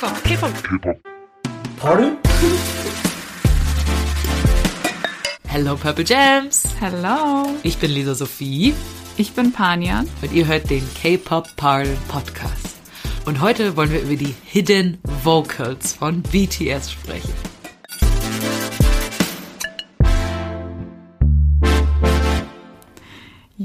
K-Pop, K-Pop. Pardon? Hello Purple Jams. Hello, Ich bin Lisa Sophie ich bin Panjan. und ihr hört den K-Pop Parl Podcast. Und heute wollen wir über die Hidden Vocals von BTS sprechen.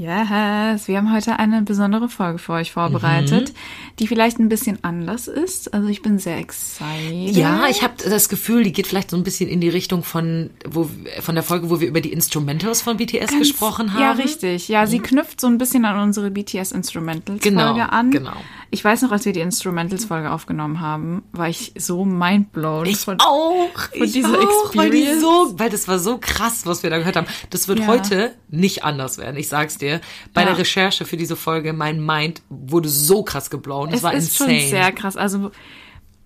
Yes, wir haben heute eine besondere Folge für euch vorbereitet, Mhm. die vielleicht ein bisschen anders ist. Also ich bin sehr excited. Ja, ich habe das Gefühl, die geht vielleicht so ein bisschen in die Richtung von, wo, von der Folge, wo wir über die Instrumentals von BTS gesprochen haben. Ja, richtig. Ja, sie knüpft so ein bisschen an unsere BTS Instrumentals Genau, Folge an. genau. Ich weiß noch, als wir die Instrumentals Folge aufgenommen haben, war ich so mindblown Ich von auch. von ich dieser auch, weil, die Experience. so, weil das war so krass, was wir da gehört haben. Das wird Ja. heute nicht anders werden. Ich sag's dir. Bei Ja. der Recherche für diese Folge, mein Mind wurde so krass geblown. Das es war ist insane. schon sehr krass. Also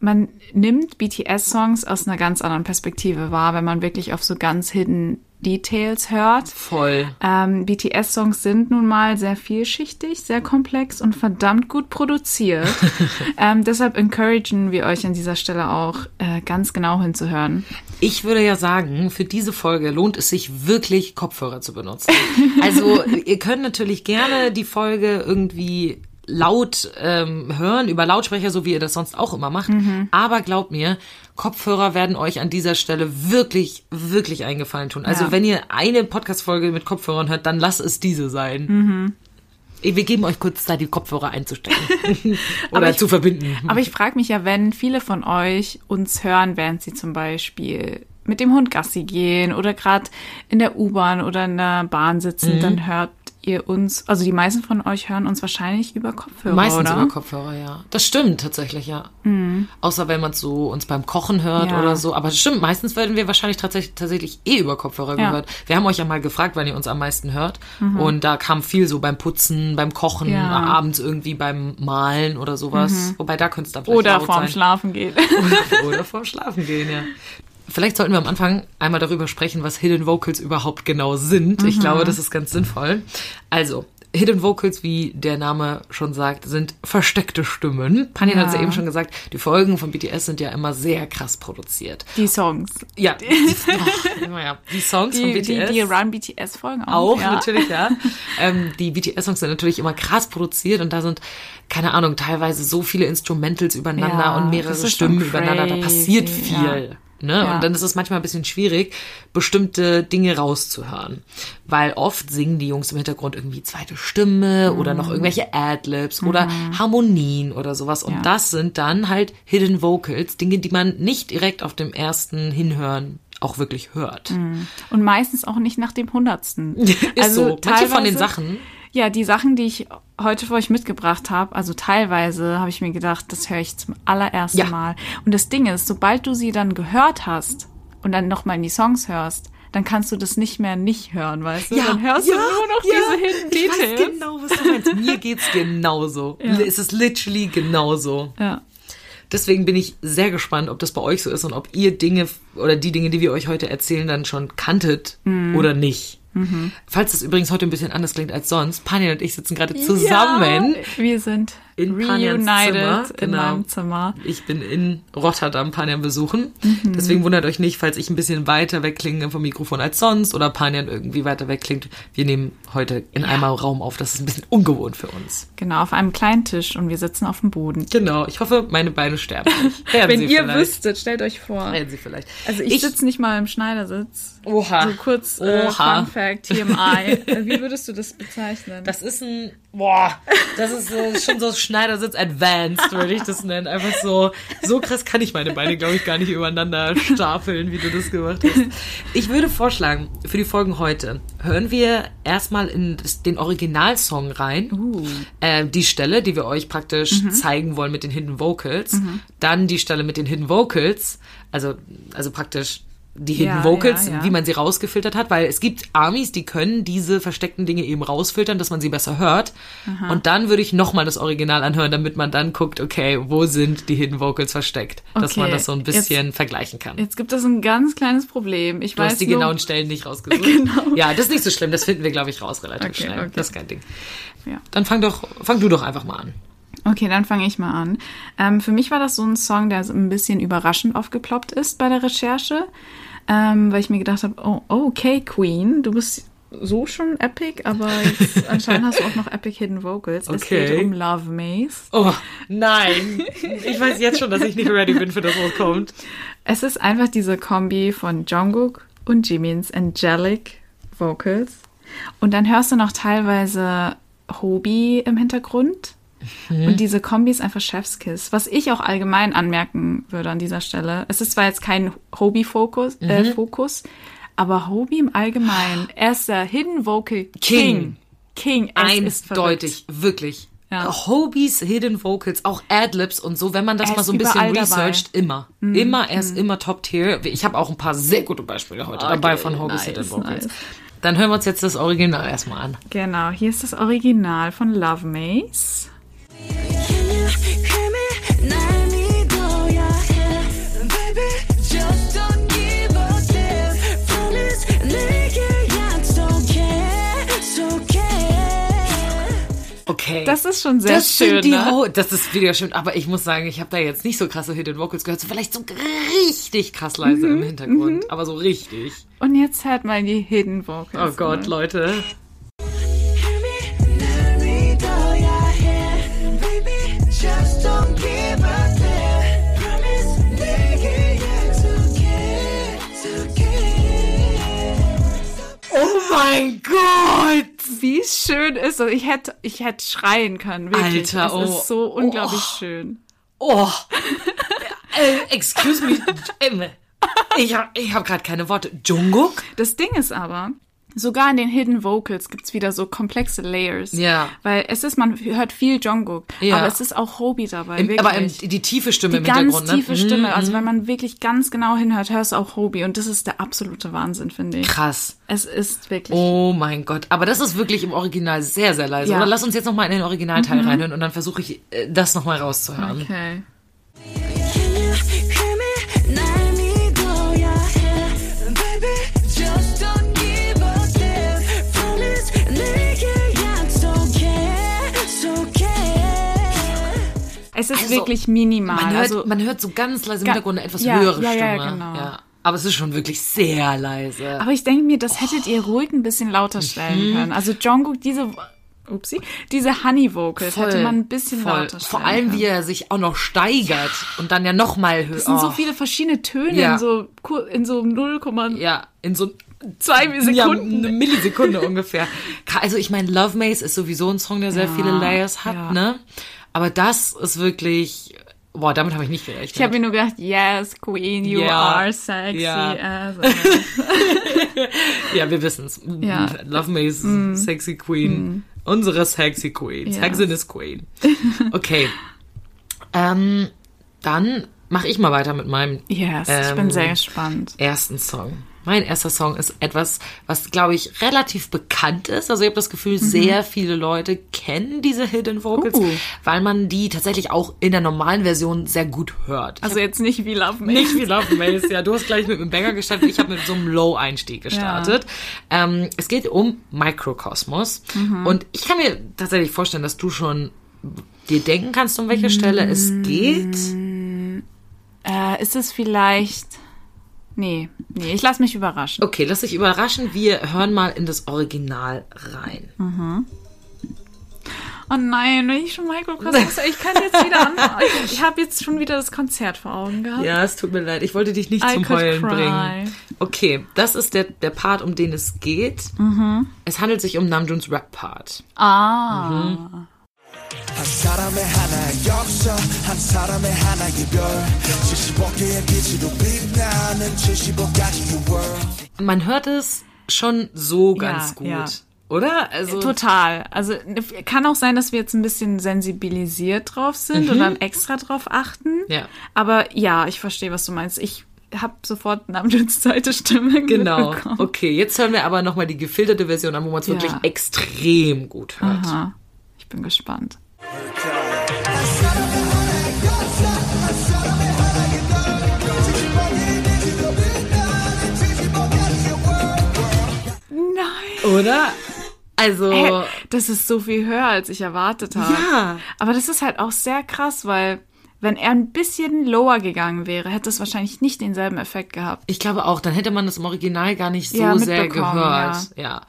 man nimmt BTS-Songs aus einer ganz anderen Perspektive wahr, wenn man wirklich auf so ganz hidden Details hört. Voll. Ähm, BTS-Songs sind nun mal sehr vielschichtig, sehr komplex und verdammt gut produziert. ähm, deshalb encouragen wir euch an dieser Stelle auch, äh, ganz genau hinzuhören. Ich würde ja sagen, für diese Folge lohnt es sich wirklich, Kopfhörer zu benutzen. Also, ihr könnt natürlich gerne die Folge irgendwie laut ähm, hören, über Lautsprecher, so wie ihr das sonst auch immer macht. Aber glaubt mir, Kopfhörer werden euch an dieser Stelle wirklich, wirklich eingefallen tun. Also, Ja. wenn ihr eine Podcast-Folge mit Kopfhörern hört, dann lasst es diese sein. Wir geben euch kurz Zeit, die Kopfhörer einzustecken. Oder ich- zu verbinden. Aber ich frage mich ja, wenn viele von euch uns hören, während sie zum Beispiel mit dem Hund Gassi gehen oder gerade in der U-Bahn oder in der Bahn sitzen, dann hört ihr uns, also die meisten von euch hören uns wahrscheinlich über Kopfhörer, Meistens oder? über Kopfhörer, ja. Das stimmt tatsächlich, ja. Außer wenn man so uns beim Kochen hört Ja. oder so. Aber das stimmt, meistens werden wir wahrscheinlich tatsächlich, tatsächlich eh über Kopfhörer Ja. gehört. Wir haben euch ja mal gefragt, wann ihr uns am meisten hört. Und da kam viel so beim Putzen, beim Kochen, Ja. abends irgendwie beim Malen oder sowas. Wobei da könnte es dann vielleicht Oder vorm sein. Schlafen geht. Oder, oder vorm Schlafen gehen, ja. Vielleicht sollten wir am Anfang einmal darüber sprechen, was Hidden Vocals überhaupt genau sind. Ich glaube, das ist ganz sinnvoll. Also, Hidden Vocals, wie der Name schon sagt, sind versteckte Stimmen. Panjan hat es ja Ja. eben schon gesagt, die Folgen von BTS sind ja immer sehr krass produziert. Die Songs. Ja, die, oh, ja. die Songs von Die, BTS. die, die Run BTS-Folgen auch. Auch, ja. natürlich, ja. ähm, die BTS-Songs sind natürlich immer krass produziert und da sind, keine Ahnung, teilweise so viele Instrumentals übereinander Ja, und mehrere Stimmen übereinander. Da passiert viel. Ne? Ja. Und dann ist es manchmal ein bisschen schwierig, bestimmte Dinge rauszuhören. Weil oft singen die Jungs im Hintergrund irgendwie zweite Stimme oder Mhm. noch irgendwelche Adlibs oder Harmonien oder sowas. Und Ja. das sind dann halt Hidden Vocals, Dinge, die man nicht direkt auf dem ersten Hinhören auch wirklich hört. Und meistens auch nicht nach dem Hundertsten. Ist so. Manche von den Sachen Ja, die Sachen, die ich heute für euch mitgebracht habe, also teilweise habe ich mir gedacht, das höre ich zum allerersten Ja. Mal. Und das Ding ist, sobald du sie dann gehört hast und dann nochmal in die Songs hörst, dann kannst du das nicht mehr nicht hören, weißt du? dann hörst du nur noch diese Hidden Ich weiß Details. genau, was du meinst. Mir geht's genauso. Es ist literally genauso. Ja. Deswegen bin ich sehr gespannt, ob das bei euch so ist und ob ihr Dinge oder die Dinge, die wir euch heute erzählen, dann schon kanntet Mhm. oder nicht. Falls es übrigens heute ein bisschen anders klingt als sonst, Panjan und ich sitzen gerade zusammen. Ja, wir sind In Panjans Zimmer, reunited in genau. meinem Zimmer. Ich bin in Rotterdam Panjan besuchen. Mhm. Deswegen wundert euch nicht, falls ich ein bisschen weiter wegklinge vom Mikrofon als sonst oder Panjan irgendwie weiter wegklingt. Wir nehmen heute in einem Raum auf. Das ist ein bisschen ungewohnt für uns. Genau, auf einem kleinen Tisch und wir sitzen auf dem Boden. Genau. Ich hoffe, meine Beine sterben nicht. Wenn ihr vielleicht. wüsstet, stellt euch vor. Werden sie vielleicht. Also ich, sitze nicht mal im Schneidersitz. Oha. So kurz äh, Oha. Fun Fact, TMI. Wie würdest du das bezeichnen? Das ist ein, boah, das ist so, schon so Schneidersitz Advanced, würde ich das nennen. Einfach so, so krass kann ich meine Beine, glaube ich, gar nicht übereinander stapeln, wie du das gemacht hast. Ich würde vorschlagen, für die Folgen heute hören wir erstmal in den Originalsong rein. Äh, die Stelle, die wir euch praktisch zeigen wollen mit den Hidden Vocals. Dann die Stelle mit den Hidden Vocals. Also, also praktisch die Hidden Ja, Vocals, ja, ja. wie man sie rausgefiltert hat, weil es gibt Armies, die können diese versteckten Dinge eben rausfiltern, dass man sie besser hört. Und dann würde ich nochmal das Original anhören, damit man dann guckt, okay, wo sind die Hidden Vocals versteckt, dass Okay, man das so ein bisschen vergleichen kann. Jetzt gibt es ein ganz kleines Problem. Ich Du weiß hast die nur, genauen Stellen nicht rausgesucht. Genau. Ja, das ist nicht so schlimm, das finden wir, glaube ich, raus relativ Okay, schnell. okay. Das ist kein Ding. Dann fang doch, fang du doch einfach mal an. Okay, dann fange ich mal an. Ähm, für mich war das so ein Song, der so ein bisschen überraschend aufgeploppt ist bei der Recherche, ähm, weil ich mir gedacht habe, oh, okay, Queen, du bist so schon epic, aber jetzt anscheinend hast du auch noch epic Hidden Vocals. Es Okay. geht um Love Maze. Oh, nein. Ich weiß jetzt schon, dass ich nicht ready bin für das, was kommt. Es ist einfach diese Kombi von Jungkook und Jimins Angelic Vocals. Und dann hörst du noch teilweise Hobie im Hintergrund. Und diese Kombi ist einfach Chefskiss. Was ich auch allgemein anmerken würde an dieser Stelle. Es ist zwar jetzt kein Hobie-Fokus, äh, Fokus, aber Hobie im Allgemeinen, er ist der Hidden Vocal King. King. Verrückt. Eindeutig, wirklich. Ja. Hobies, Hidden Vocals, auch Adlibs und so, wenn man das Er mal so ein bisschen überall dabei. Mhm. researcht, immer. Immer, er ist immer Top-Tier. Ich habe auch ein paar sehr gute Beispiele heute dabei von Hobies nice, Hidden Vocals. nice. Dann hören wir uns jetzt das Original erstmal an. Genau, hier ist das Original von Love Maze. Okay. Das ist schon sehr das schön. Die ne? Ho das ist wieder schön, aber ich muss sagen, ich habe da jetzt nicht so krasse Hidden Vocals gehört, so vielleicht so richtig krass leise mhm, im Hintergrund, mhm. aber so richtig. Und jetzt hört mal die Hidden Vocals. Oh Gott, ne? Leute. Mein Gott! Wie schön ist das? Ich hätte, ich hätte schreien können, wirklich. Alter, oh. ist so unglaublich Oh. schön. Oh. äh, excuse me. Ich habe ich hab gerade keine Worte. Jungkook? Das Ding ist aber, sogar in den Hidden Vocals gibt's wieder so komplexe Layers. Ja. Weil es ist, man hört viel Jungkook, Ja. aber es ist auch Hobie dabei. Im, aber im, die tiefe Stimme die im ganz Hintergrund, ne? tiefe Stimme. Mhm, Also wenn man wirklich ganz genau hinhört, hörst du auch Hobie. Und das ist der absolute Wahnsinn, finde ich. Krass. Es ist wirklich. Oh mein Gott. Aber das ist wirklich im Original sehr, sehr leise. Ja. Mhm. Oder lass uns jetzt nochmal in den Originalteil reinhören und dann versuche ich, äh, das nochmal rauszuhören. Okay. Es ist Also, wirklich minimal. Man hört, also, man hört so ganz leise im Hintergrund eine etwas ja, höhere ja, Stimme. ja, genau. Ja. Aber es ist schon wirklich sehr leise. aber ich denke mir, das hättet ihr ruhig ein bisschen lauter stellen Mhm. können. Also Jungkook, diese, upsie, diese Honey Vocals hätte man ein bisschen voll. lauter stellen Vor allem, können. wie er sich auch noch steigert und dann ja nochmal höher. Es sind so viele verschiedene Töne Ja. in so in so 0,2 Ja, in so Sekunden. Ja, eine Millisekunde ungefähr. Also ich meine, Love Maze ist sowieso ein Song, der sehr viele Layers hat, ne? Aber das ist wirklich, boah, damit habe ich nicht gerechnet. Ich habe mir nur gedacht, yes, Queen, you Ja. are sexy. Ja. as ja, wir wissen's. Ja. Love Maze, sexy Queen. Unsere sexy Queen. Ja. Sexiness Queen. Okay. ähm, dann mache ich mal weiter mit meinem Yes, ich bin Ähm, sehr gespannt. ersten Song. Mein erster Song ist etwas, was, glaube ich, relativ bekannt ist. Also ich habe das Gefühl, sehr viele Leute kennen diese Hidden Vocals, Mhm. Uh. weil man die tatsächlich auch in der normalen Version sehr gut hört. Also jetzt nicht wie Love Me. nicht wie Love Maze, ja. Du hast gleich mit einem Banger gestartet, ich habe mit so einem Low-Einstieg gestartet. Ähm, es geht um Microcosmos. Mhm. Und ich kann mir tatsächlich vorstellen, dass du schon dir denken kannst, um welche Stelle es Mm. geht. Äh, ist es vielleicht. Nee, nee, ich lasse mich überraschen. Okay, lass dich überraschen. Wir hören mal in das Original rein Oh nein, wenn ich schon Microcosmos. Ich kann jetzt wieder an. Ich, ich habe jetzt schon wieder das Konzert vor Augen gehabt. Ja, es tut mir leid. Ich wollte dich nicht I zum could Heulen cry. bringen. Okay, das ist der, der Part, um den es geht. Es handelt sich um Namjoons Rap-Part. Ah. Mhm. 한 사람의 하나의 역사 한 사람의 하나의 별 75개의 빛으로 빛나는 75가지의 world Man hört es schon so ganz Ja, gut. ja. Oder? Also, Total. Also kann auch sein, dass wir jetzt ein bisschen sensibilisiert drauf sind und dann extra drauf achten. Mhm. Ja. Aber ja, ich verstehe, was du meinst. Ich habe sofort Namjoons zweite Stimme Genau. mitbekommen. Okay, jetzt hören wir aber nochmal die gefilterte Version an, wo man es Ja. wirklich extrem gut hört. Aha. Ich bin gespannt. Nein. Oder? Also, Hä? das ist so viel höher, als ich erwartet habe. Ja. Aber das ist halt auch sehr krass, weil wenn er ein bisschen lower gegangen wäre, hätte es wahrscheinlich nicht denselben Effekt gehabt. Ich glaube auch, dann hätte man das im Original gar nicht so Ja, sehr gehört. Ja.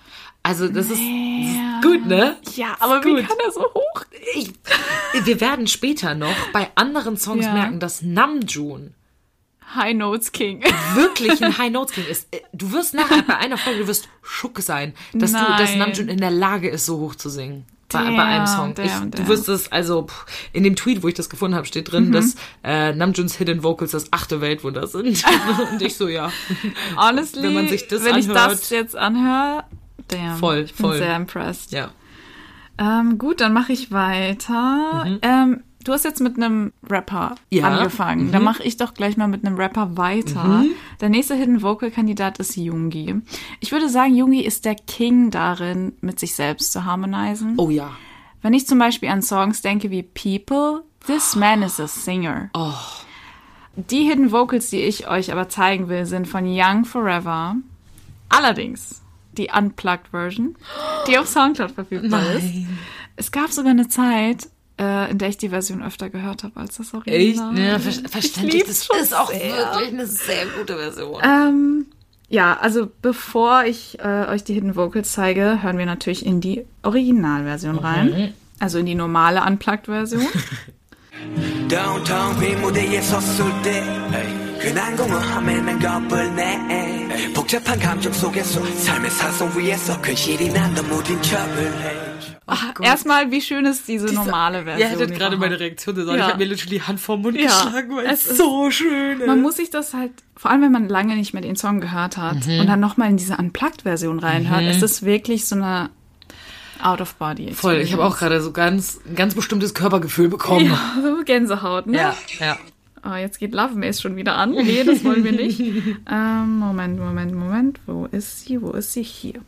Also das ist, das Ja. ist gut, ne? Ja, aber wie gut. kann er so hoch? Ich, wir werden später noch bei anderen Songs Ja. merken, dass Namjoon High Notes King. wirklich ein High Notes King ist. Äh, Du wirst nachher bei einer Folge, du wirst schock sein, dass du, dass Nein. Namjoon in der Lage ist, so hoch zu singen. Bei, bei Damn, einem Song. damn, ich, damn. Du wirst es, also pff, in dem Tweet, wo ich das gefunden habe, steht Mhm. drin, dass äh, Namjoons Hidden Vocals das achte Weltwunder sind. Und ich so, ja. Honestly, Wenn man sich das wenn ich anhört. das jetzt anhöre, damn, Voll, ich bin voll. sehr impressed. Ja. Ähm, gut, dann mache ich weiter. Ähm, du hast jetzt mit einem Rapper Mhm. Ja. Mhm. angefangen. Dann mache ich doch gleich mal mit einem Rapper weiter. Der nächste Hidden Vocal Kandidat ist Jungi. Ich würde sagen, Jungi ist der King darin, mit sich selbst zu harmonisieren. Oh ja. Wenn ich zum Beispiel an Songs denke wie People, This Man is a Singer. Oh. Die Hidden Vocals, die ich euch aber zeigen will, sind von Young Forever. Allerdings die Unplugged Version, die auf Soundcloud verfügbar ist. Es gab sogar eine Zeit, äh, in der ich die Version öfter gehört habe als das Echt? Original. Ja, ver verständlich. lieb's Das schon ist auch sehr. wirklich eine sehr gute Version. Ähm, ja, also bevor ich äh, euch die Hidden Vocals zeige, hören wir natürlich in die Originalversion rein. Also in die normale Unplugged-Version. Downtown 빈 무대에 섰을 때 흔한 공허함에 난 겁을 내 복잡한 감정 속에서 삶의 사선 위에서 근실이 난더 무딘 척을 해 Erstmal, wie schön ist diese normale Version? Ihr hättet gerade meine Reaktion gesagt. Ja. Ich habe mir literally die Hand vor den Mund Ja. geschlagen, weil Es es ist- so schön ist. Man muss sich das halt, vor allem wenn man lange nicht mehr den Song gehört hat Mhm. und dann nochmal in diese Unplugged-Version reinhört, ist es wirklich so eine Out-of-Body. Voll, ich habe auch gerade so ganz, ein ganz bestimmtes Körpergefühl bekommen. ja, so Gänsehaut, ne? ja. ja. Oh, jetzt geht Love Maze schon wieder an. Nee, das wollen wir nicht. ähm, Moment, Moment, Moment. Wo ist sie? Wo ist sie? Hier.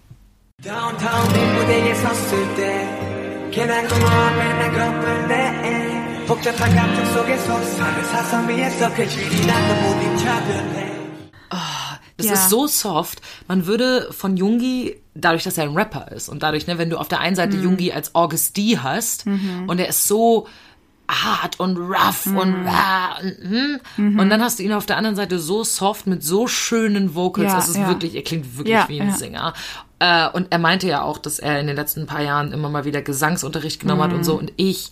Downtown 빈 무대에 섰을 때 괜한 공허함에 난 겁을 내 복잡한 감정 속에서 삶의 사선 위에서 근실이 난더 무딘 척을 해 Das Ja. ist so soft. Man würde von Jungi, dadurch, dass er ein Rapper ist und dadurch, ne, wenn du auf der einen Seite Mhm. Jungi als August D hast und er ist so hart und rough Mhm. und rah und, hm, und dann hast du ihn auf der anderen Seite so soft mit so schönen Vocals. Ja, das ist ja. wirklich, er klingt wirklich Ja, wie ein ja. Sänger. Äh, und er meinte ja auch, dass er in den letzten paar Jahren immer mal wieder Gesangsunterricht genommen hat und Mhm. so. Und ich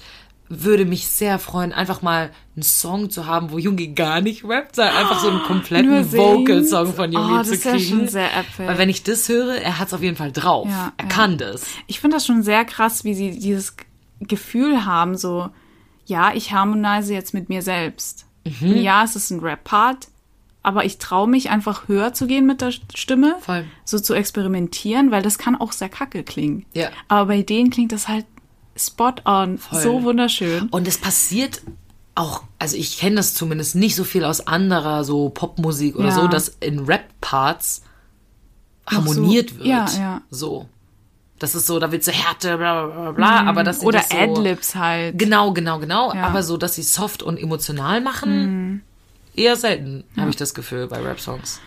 würde mich sehr freuen, einfach mal einen Song zu haben, wo Jungi gar nicht rappt, sondern einfach so einen Nur kompletten. Vocal-Song von Jungi Oh, zu das wär kriegen. schon sehr epic. Weil wenn ich das höre, er hat es auf jeden Fall drauf. Ja, er ja. kann das. Ich finde das schon sehr krass, wie sie dieses Gefühl haben, so, ja, ich harmonise jetzt mit mir selbst. Mhm. Ja, es ist ein Rap-Part, aber ich traue mich einfach höher zu gehen mit der Stimme, Voll. so zu experimentieren, weil das kann auch sehr kacke klingen. Ja. Aber bei denen klingt das halt spot on, so wunderschön. Und es passiert auch, also ich kenne das zumindest nicht so viel aus anderer so Popmusik oder Ja. so, dass in Rap-Parts Noch so- harmoniert wird. ja, ja. So. Das ist so, da wird so Härte, bla bla bla, bla aber sie Oder das so, Adlibs halt. Genau, genau, genau. Ja. Mhm. Aber so, dass sie soft und emotional machen, eher selten, habe ich das Gefühl, bei Rap-Songs.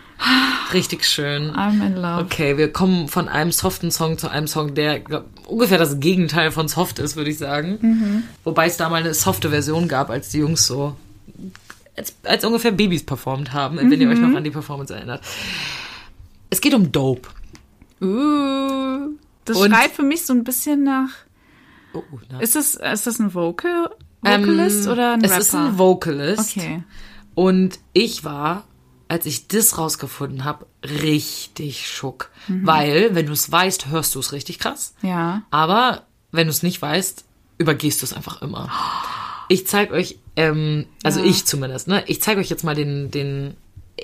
Richtig schön. I'm in love. Okay, wir kommen von einem soften Song zu einem Song, der glaub, ungefähr das Gegenteil von soft ist, würde ich sagen. Mhm. Wobei es da mal eine softe Version gab, als die Jungs so als, als ungefähr Babys performt haben, wenn ihr euch Mhm. noch an die Performance erinnert. Es geht um Dope. Uh, das Und- schreit für mich so ein bisschen nach. Oh, na. Ist das, ist das ein Vocal, Vocalist Ähm, oder ein es Rapper? ist ein Vocalist. Okay. Und ich war, als ich das rausgefunden habe, richtig schock. Mhm. Weil, wenn du es weißt, hörst du es richtig krass. Ja. Aber wenn du es nicht weißt, übergehst du es einfach immer. Ich zeige euch, ähm, also ja. ich zumindest, ne? Ich zeige euch jetzt mal den, den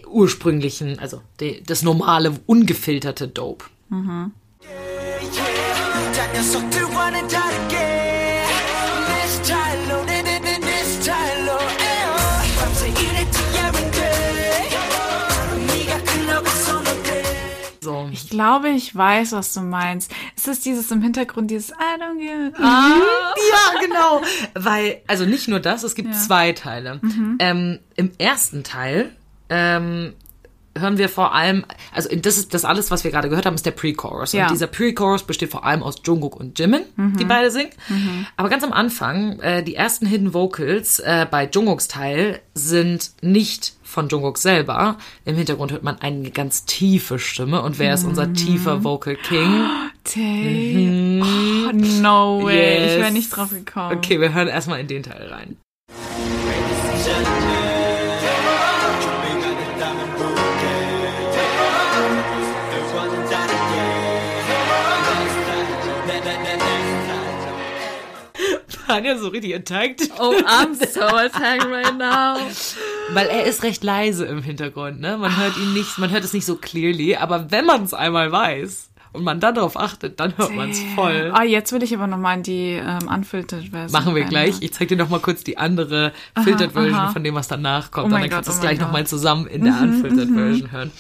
ursprünglichen, also de, das normale, ungefilterte Dope. Mhm. Yeah, yeah. Glaube, ich weiß, was du meinst. Ist das dieses im Hintergrund, dieses I don't give ah. Ja, genau. Weil, also nicht nur das, es gibt Ja. zwei Teile. Ähm, Im ersten Teil ähm, hören wir vor allem, also das ist das alles, was wir gerade gehört haben, ist der Pre-Chorus. Ja. Und dieser Pre-Chorus besteht vor allem aus Jungkook und Jimin, die beide singen. Aber ganz am Anfang, äh, die ersten Hidden Vocals äh, bei Jungkooks Teil sind nicht von Jungkook selber. Im Hintergrund hört man eine ganz tiefe Stimme. Und wer ist unser tiefer Vocal King? Tay. Oh, no way. Ich Yes. wäre nicht drauf gekommen. Okay, wir hören erstmal in den Teil rein. Tanja so richtig attacked. Oh, I'm so attacked right now. Weil er ist recht leise im Hintergrund, ne? Man hört ihn nicht, man hört es nicht so clearly, aber wenn man es einmal weiß und man dann darauf achtet, dann hört man es voll. Ah, jetzt will ich aber nochmal in die ähm, unfiltered Version. Machen wir rein, gleich. ja. Ich zeig dir noch mal kurz die andere Filtered Version aha. von dem, was danach kommt. Oh dann Gott, kannst du es gleich mein noch mal Gott. zusammen in der Unfiltered Version hören.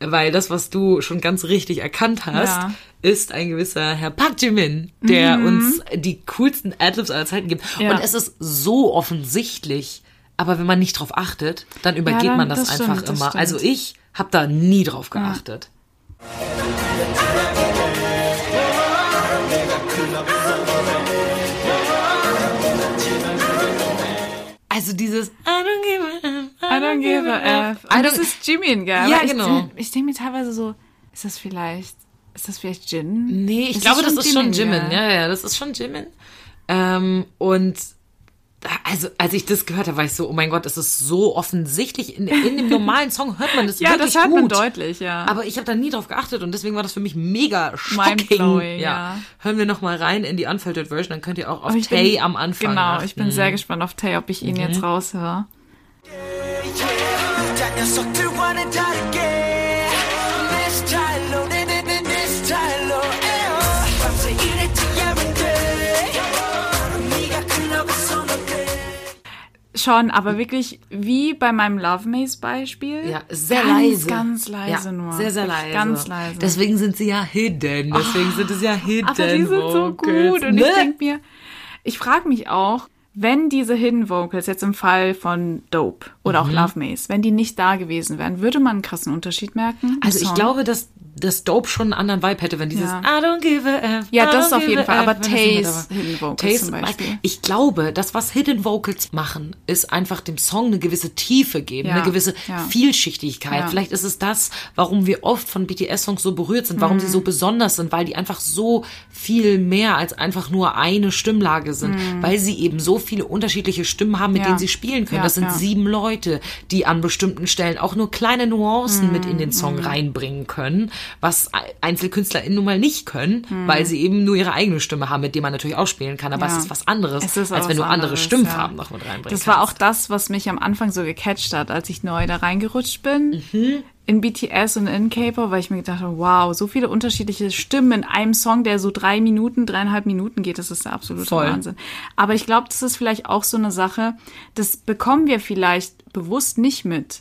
Weil das, was du schon ganz richtig erkannt hast, Ja. ist ein gewisser Herr Park Jimin, der uns die coolsten Adlibs aller Zeiten gibt. Ja. Und es ist so offensichtlich, aber wenn man nicht drauf achtet, dann übergeht dann- man das, das stimmt, einfach das immer. stimmt. Also ich habe da nie drauf geachtet. Also dieses I don't give a F, I don't give a F. Und das ist Jimin, gell? Ja, Aber ich, genau. Ich denke mir teilweise so, ist das vielleicht, ist das vielleicht Jin? Nee, ich Ist glaube, das ist schon Jimin. Ja, ja, das ist schon Jimin. Ähm, und also, als ich das gehört habe, war ich so, oh mein Gott, das ist so offensichtlich. In, in dem normalen Song hört man das Ja, wirklich das hört gut. man deutlich, ja. Aber ich habe da nie drauf geachtet und deswegen war das für mich mega shocking. Mindblowing, ja. Hören wir noch mal rein in die Unfiltered Version, dann könnt ihr auch auf Aber ich Tay bin- am Anfang Genau, achten. ich bin sehr gespannt auf Tay, ob ich ihn jetzt raushöre. 자녀 Schon, aber wirklich wie bei meinem Love Maze Beispiel. Ja, sehr ganz, leise. Ganz leise ja, nur. Sehr, sehr leise. Ganz leise. Deswegen sind sie ja hidden. Deswegen sind es ja hidden. aber die sind so Vocals, gut. Und ne? ich denke mir, ich frage mich auch, wenn diese Hidden Vocals jetzt im Fall von Dope oder Mhm. auch Love Maze, wenn die nicht da gewesen wären, würde man einen krassen Unterschied merken? Also ich glaube, dass das Dope schon einen anderen Vibe hätte, wenn dieses Ja. I don't give a F. Ja, das auf jeden Fall, F, aber war. Hidden Vocals Tays zum Beispiel. Ich glaube, das, was Hidden Vocals machen, ist einfach dem Song eine gewisse Tiefe geben, Ja, eine gewisse ja. Vielschichtigkeit. Vielleicht ist es das, warum wir oft von BTS-Songs so berührt sind, warum Mhm. sie so besonders sind, weil die einfach so viel mehr als einfach nur eine Stimmlage sind, weil sie eben so viele unterschiedliche Stimmen haben, mit Mhm. Denen sie spielen können. Das sind sieben Leute, die an bestimmten Stellen auch nur kleine Nuancen mit in den Mhm. Song reinbringen können, was EinzelkünstlerInnen nun mal nicht können, Mhm. weil sie eben nur ihre eigene Stimme haben, mit der man natürlich auch spielen kann. Aber Ja. es ist was anderes, Es ist als wenn du andere anderes, Stimmfarben ja. noch mit reinbringst. Das war auch das, was mich am Anfang so gecatcht hat, als ich neu da reingerutscht bin. Mhm. In BTS und in K-Pop, weil ich mir gedacht habe, wow, so viele unterschiedliche Stimmen in einem Song, der so drei Minuten, dreieinhalb Minuten geht, das ist der absolute Voll. Wahnsinn. Aber ich glaube, das ist vielleicht auch so eine Sache, das bekommen wir vielleicht bewusst nicht mit.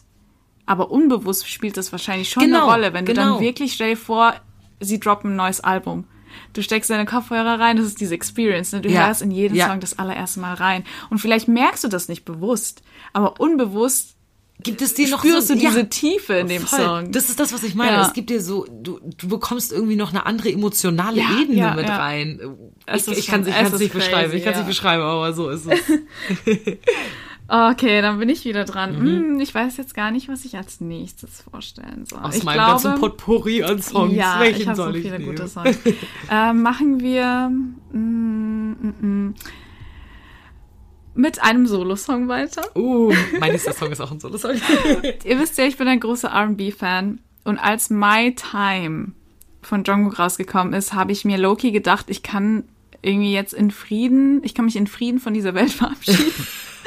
Aber unbewusst spielt das wahrscheinlich schon Genau, eine Rolle, wenn du genau. dann wirklich, stell dir vor, sie droppen ein neues Album. Du steckst deine Kopfhörer rein, das ist diese Experience. Ne? Du Ja, hörst in jeden ja. Song das allererste Mal rein. Und vielleicht merkst du das nicht bewusst, aber unbewusst Gibt es dir noch spürst so, du diese ja, Tiefe in dem voll. Song. Das ist das, was ich meine. Ja. Es gibt dir so, du, du bekommst irgendwie noch eine andere emotionale Ja, Ebene mit rein. Ich, ich kann es nicht beschreiben. Ich kann es nicht beschreiben, aber so ist es. Okay, dann bin ich wieder dran. Hm, ich weiß jetzt gar nicht, was ich als nächstes vorstellen soll. Mhm. Aus ich meinem glaube, ganzen Potpourri an Songs. Ja, Welchen ich habe so viele nehmen? gute Songs. ähm, machen wir mm, mm, mm, mit einem Solo-Song weiter. Uh, mein nächster Song ist auch ein Solo-Song. Ihr wisst ja, ich bin ein großer R&B-Fan und als My Time von Jungkook rausgekommen ist, habe ich mir Loki gedacht, ich kann irgendwie jetzt in Frieden, ich kann mich in Frieden von dieser Welt verabschieden.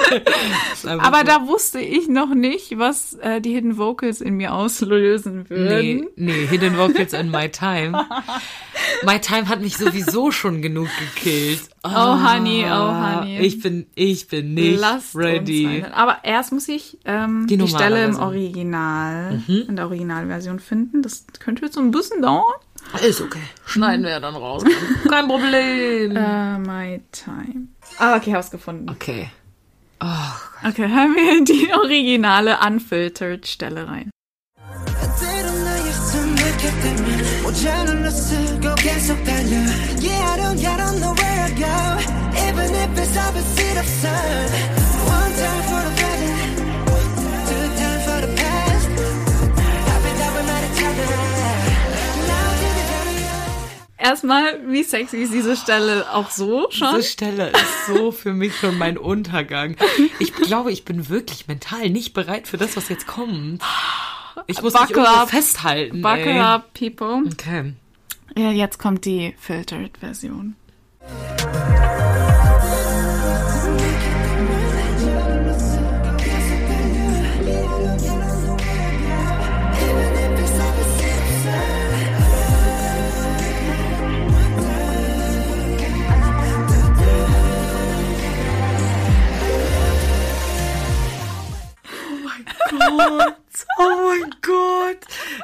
Aber da wusste ich noch nicht, was äh, die Hidden Vocals in mir auslösen Nee, würden. nee, Hidden Vocals in My Time. My Time hat mich sowieso schon genug gekillt. Oh, Honey, oh, Honey. Ich bin, ich bin nicht Lasst ready. Aber erst muss ich ähm, Die die, Stelle im Version. Original, in der Originalversion finden. Das könnte jetzt so ein bisschen dauern. Ist okay. Schneiden wir dann raus. Kein Problem. Äh, my time. Ah, okay, hab's gefunden. Okay. Oh Okay, hören wir die originale Unfiltered Stelle rein. One time for the Erstmal, wie sexy ist diese Stelle auch so schon? Diese Stelle ist so für mich schon mein Untergang. Ich glaube, ich bin wirklich mental nicht bereit für das, was jetzt kommt. Ich muss mich Buckle irgendwo up. festhalten. Buckle ey. up, people. Okay. Ja, jetzt kommt die Filtered-Version. Gott, oh mein Gott.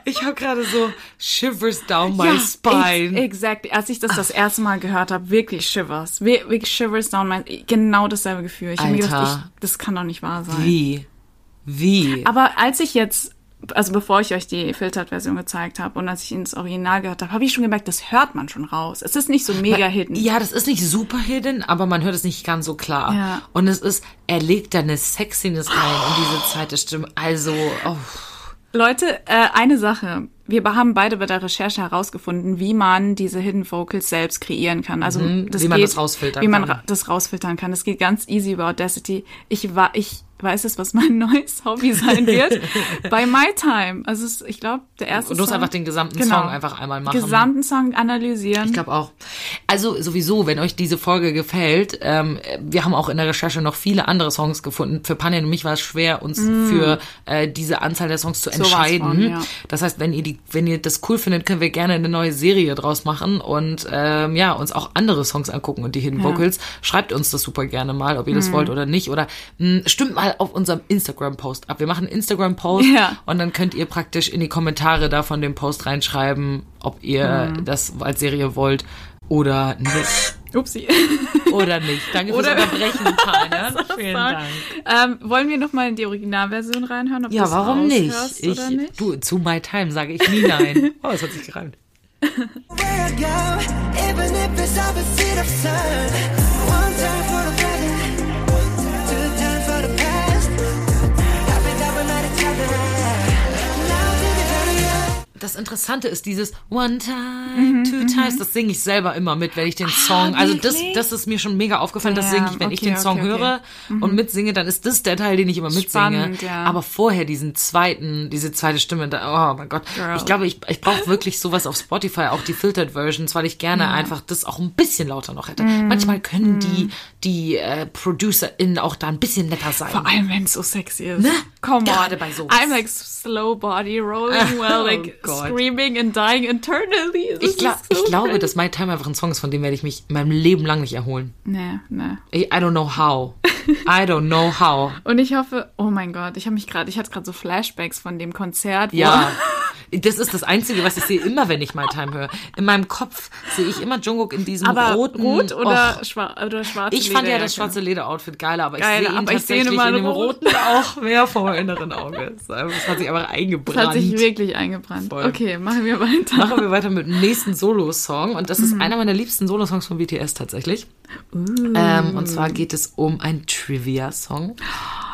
Ich habe gerade so Shivers down my spine. Ex exactly. Als ich das das erste Mal gehört habe, wirklich Shivers. Wir- Wirklich Shivers down my... Genau dasselbe Gefühl. Ich habe mir gedacht, ich, das kann doch nicht wahr sein. Wie? Wie? Aber als ich jetzt, also bevor ich euch die Filtered-Version gezeigt habe und als ich ins Original gehört habe, habe ich schon gemerkt, das hört man schon raus. Es ist nicht so mega hidden. Ja, das ist nicht super hidden, aber man hört es nicht ganz so klar. Ja. Und es ist, er legt da eine Sexiness rein in diese zweite Stimme. Also, oh. Leute, äh, eine Sache. Wir haben beide bei der Recherche herausgefunden, wie man diese Hidden Vocals selbst kreieren kann. Also das Mhm. wie man geht, das rausfiltern wie man kann. ra das rausfiltern kann. Das geht ganz easy über Audacity. Ich war, ich weiß es, was mein neues Hobby sein wird. bei My Time. Also es, ich glaube, der erste Und du musst Song. einfach den gesamten Genau. Song einfach einmal machen. Gesamten Song analysieren. Ich glaube auch. Also sowieso, wenn euch diese Folge gefällt, ähm, wir haben auch in der Recherche noch viele andere Songs gefunden. Für Panne und mich war es schwer, uns für äh, diese Anzahl der Songs zu Mm. Sowas entscheiden. von, ja. Das heißt, wenn ihr die, wenn ihr das cool findet, können wir gerne eine neue Serie draus machen und ähm, ja uns auch andere Songs angucken und die Hidden Vocals. Schreibt uns das super gerne mal, ob ihr Mm. das wollt oder nicht. Oder mh, stimmt mal auf unserem Instagram-Post ab. Wir machen einen Instagram-Post Ja. und dann könnt ihr praktisch in die Kommentare da von dem Post reinschreiben, ob ihr Mhm. das als Serie wollt oder nicht. Upsi. Oder nicht. Danke fürs Oder- Unterbrechen, Tanja. Vielen Dank. ähm, wollen wir noch mal in die Originalversion reinhören? Ob Ja, warum nicht? Ich, oder nicht? du, zu My Time sage ich nie nein. Oh, es hat sich gereimt. Das Interessante ist dieses One Time, Two Times, das singe ich selber immer mit, wenn ich den Song, also das, das ist mir schon mega aufgefallen, das Ja, singe ich, wenn ich okay, den Song okay, okay. höre und mitsinge, dann ist das der Teil, den ich immer mitsinge. Spannend, ja. Aber vorher diesen zweiten, diese zweite Stimme, da, oh mein Gott. Girl. Ich glaube, ich, ich brauche wirklich sowas auf Spotify, auch die Filtered Versions, weil ich gerne einfach das auch ein bisschen lauter noch hätte. Mhm. Manchmal können die, die äh, ProducerInnen auch da ein bisschen netter sein. Vor allem, wenn es so sexy ist. Ne? Come on. Gerade bei sowas. I'm like slow body rolling well, Oh Gott. screaming and dying internally. Das Ich, gla so ich glaube, dass My Time einfach ein Song ist, von dem werde ich mich mein Leben lang nicht erholen. Nee, nee. I I don't know how. I don't know how. Und ich hoffe, oh mein Gott, ich habe mich gerade, ich hatte gerade so Flashbacks von dem Konzert. wo- Ja. Das ist das Einzige, was ich sehe, immer wenn ich My Time höre. In meinem Kopf sehe ich immer Jungkook in diesem aber roten... rot oder, Och, schwa oder schwarz? ich fand ja das schwarze Lederoutfit geiler, aber ich Geiler, sehe ihn aber ich sehe ihn tatsächlich immer in dem rot. roten auch mehr vor meinem inneren Auge. Das hat sich Das eingebrannt. hat sich wirklich eingebrannt. Voll. Okay, machen wir weiter. Machen wir weiter mit dem nächsten Solo-Song. Und das ist Mhm. einer meiner liebsten Solo-Songs von BTS tatsächlich. Ähm, und zwar geht es um einen Trivia-Song.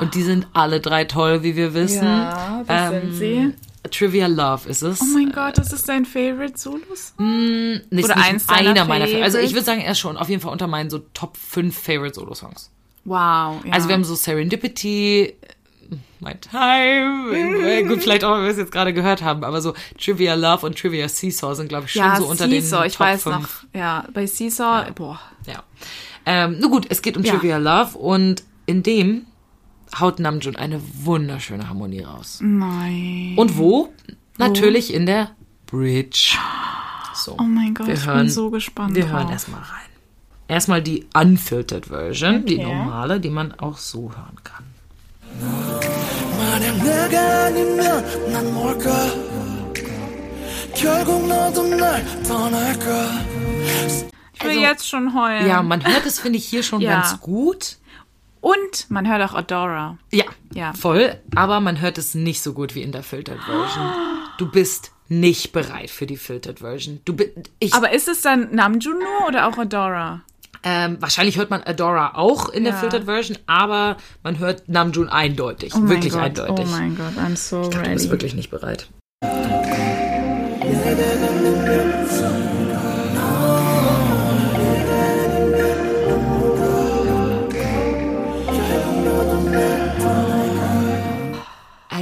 Und die sind alle drei toll, wie wir wissen. Ja, das sind sie. Trivia Love ist es. Oh mein Gott, das ist dein Favorite Solos? Nicht, Oder nicht eins einer meiner Favorites. Also ich würde sagen, er ist schon auf jeden Fall unter meinen so Top 5 Favorite Solo-Songs. Wow. Ja. Also wir haben so Serendipity, My Time, gut, vielleicht auch, weil wir es jetzt gerade gehört haben, aber so Trivia Love und Trivia Seesaw sind, glaube ich, schon ja, so unter Seesaw, den ich Top weiß 5. noch. Ja, bei Seesaw, boah. Ja. Ähm, nur gut, es geht um Ja. Trivia Love und in dem haut Namjoon eine wunderschöne Harmonie raus. Nein. Und wo? Natürlich in der Bridge. So. Oh mein Gott, wir ich hören, bin so gespannt. Wir hören drauf. erstmal rein. Erstmal die unfiltered Version, die Okay. normale, die man auch so hören kann. 만약 내가 아니면 난 뭘까 결국 너도 날 떠날까 ich will Also- jetzt schon heulen. Ja, man hört es, finde ich, hier schon Ja. ganz gut. Und man hört auch Adora. Ja, Ja. voll. Aber man hört es nicht so gut wie in der Filtered Version. Du bist nicht bereit für die Filtered Version. Du ich Aber ist es dann Namjoon nur oder auch Adora? ähm, wahrscheinlich hört man Adora auch in der Ja. Filtered Version, aber man hört Namjoon eindeutig, Oh mein wirklich Gott, eindeutig. Oh mein Gott, I'm so Du ready. bist wirklich nicht bereit.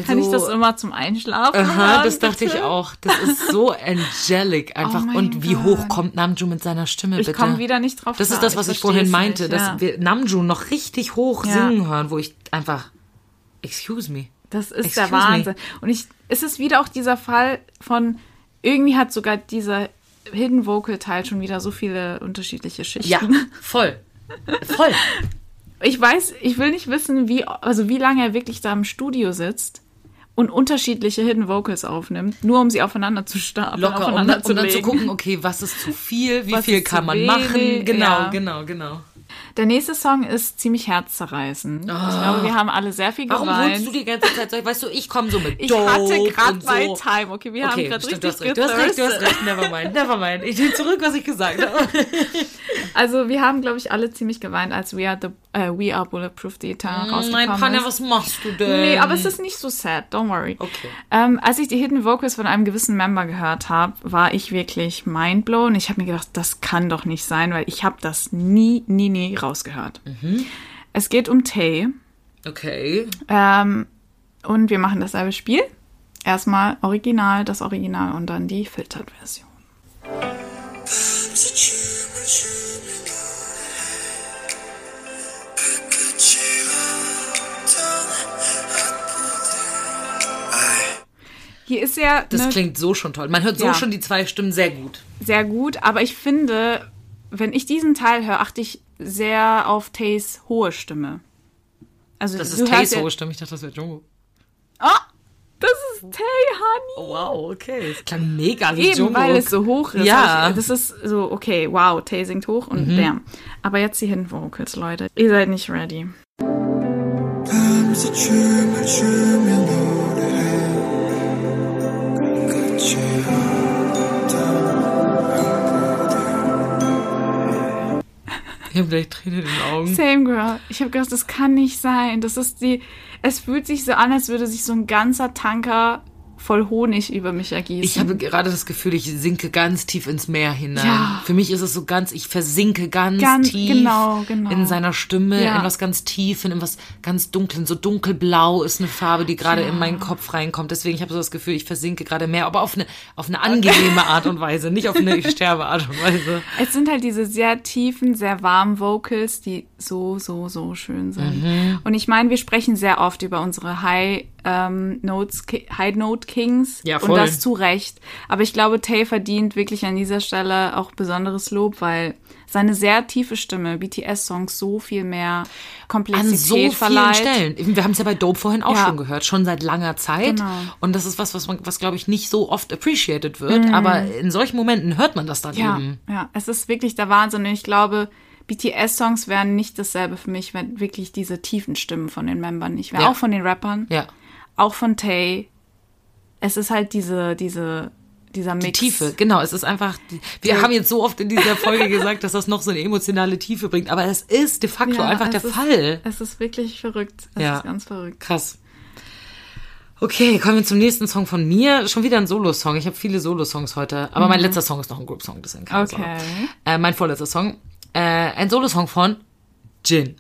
Also, Kann ich das immer zum Einschlafen Aha, hören, das dachte bitte? ich auch. Das ist so angelic einfach. Oh Und wie Gott. hoch kommt Namjoon mit seiner Stimme, Ich bitte? komme wieder nicht drauf Das ist klar. das, was ich, versteh's vorhin meinte, nicht, dass ja. wir Namjoon noch richtig hoch Ja. singen hören, wo ich einfach, excuse me. Das ist Excuse der Wahnsinn. Und ich, es ist wieder auch dieser Fall von, irgendwie hat sogar dieser Hidden Vocal Teil schon wieder so viele unterschiedliche Schichten. Ja, voll. Voll. Ich weiß, ich will nicht wissen, wie, also wie lange er wirklich da im Studio sitzt und unterschiedliche Hidden Vocals aufnimmt, nur um sie aufeinander zu stapeln, Locker, um, aufeinander dann- um dann zu gucken, okay, was ist zu viel, wie Was viel kann zu man wenig, machen. Genau, ja. genau, genau. Der nächste Song ist ziemlich herzzerreißend. Ich glaube, wir haben alle sehr viel Ah. Warum geweint. holst du die ganze Zeit so? Weißt du, ich komme so mit ich Dope hatte gerade so. time. Okay, wir haben Okay, gerade stimmt, du richtig recht. Du hast recht, du hast recht. Never mind, never mind. Ich nehme zurück, was ich gesagt habe. Also wir haben, glaube ich, alle ziemlich geweint, als We Are, the, äh, We Are Bulletproof die Gitarre rausgekommen Nein, Panja, was machst du denn? Nee, aber es ist nicht so sad, don't worry. Okay. Ähm, als ich die Hidden Vocals von einem gewissen Member gehört habe, war ich wirklich mindblown. Ich habe mir gedacht, das kann doch nicht sein, weil ich habe das nie, nie, nie rausgehört. Mhm. Es geht um Tay Okay. ähm, und wir machen dasselbe Spiel. Erstmal Original, das Original und dann die Filtered-Version. Hier ist ja Das klingt so schon toll. Man hört so Ja. schon die zwei Stimmen sehr gut. sehr gut, aber ich finde, wenn ich diesen Teil höre, achte ich sehr auf Tays hohe Stimme. Also, das ist Tays hohe Stimme, ich dachte, das wäre Jungo. Oh, das ist Tay, Honey. Oh, wow, okay. Das klang mega wie Eben, Jungkook. weil es so hoch ist. Ja. Also, das ist so, okay, wow, Tay singt hoch und mhm. damn. Aber jetzt die Hidden Vocals, Leute. Ihr seid nicht ready. Time's a trim, a Ich habe gleich Tränen in den Augen. Same Girl. Ich habe gedacht, das kann nicht sein. Das ist die. Es fühlt sich so an, als würde sich so ein ganzer Tanker voll Honig über mich ergießen. Ich habe gerade das Gefühl, ich sinke ganz tief ins Meer hinein. Ja. Für mich ist es so ganz, ich versinke ganz, Ganz- tief genau, genau. in seiner Stimme, Ja. in was ganz Tiefen, in was ganz Dunklen. So dunkelblau ist eine Farbe, die gerade in meinen Kopf reinkommt. Deswegen ich habe so das Gefühl, ich versinke gerade mehr, aber auf eine, auf eine angenehme Art und Weise, nicht auf eine ich sterbe Art und Weise. Es sind halt diese sehr tiefen, sehr warmen Vocals, die so, so, so schön sind. Mhm. Und ich meine, wir sprechen sehr oft über unsere High ähm, Notes, High Note Kings Ja, und voll. das zu Recht. Aber ich glaube, Tay verdient wirklich an dieser Stelle auch besonderes Lob, weil seine sehr tiefe Stimme BTS-Songs so viel mehr An Komplexität so vielen verleiht. Stellen. Wir haben es ja bei Dope vorhin auch Ja. schon gehört, schon seit langer Zeit. Genau. Und das ist was, was man, was glaube ich nicht so oft appreciated wird. Aber in solchen Momenten hört man das dann Mhm. Ja, eben. ja, es ist wirklich der Wahnsinn. Und ich glaube, BTS-Songs wären nicht dasselbe für mich, wenn wirklich diese tiefen Stimmen von den Membern nicht wären. Ja. Auch von den Rappern. Ja. auch von Tay. Es ist halt diese, diese, dieser Mix. Die Tiefe, genau. Es ist einfach, wir haben jetzt so oft in dieser Folge gesagt, dass das noch so eine emotionale Tiefe bringt, aber es ist de facto Ja, einfach der ist, Fall. Es ist wirklich verrückt. Es Ja. ist ganz verrückt. Krass. Okay, kommen wir zum nächsten Song von mir. Schon wieder ein Solo-Song. Ich habe viele Solo-Songs heute, aber mein letzter Song ist noch ein Group-Song, deswegen keine Mhm. Okay. Sorge. Äh, mein vorletzter Song. Äh, ein Solo-Song von Jin.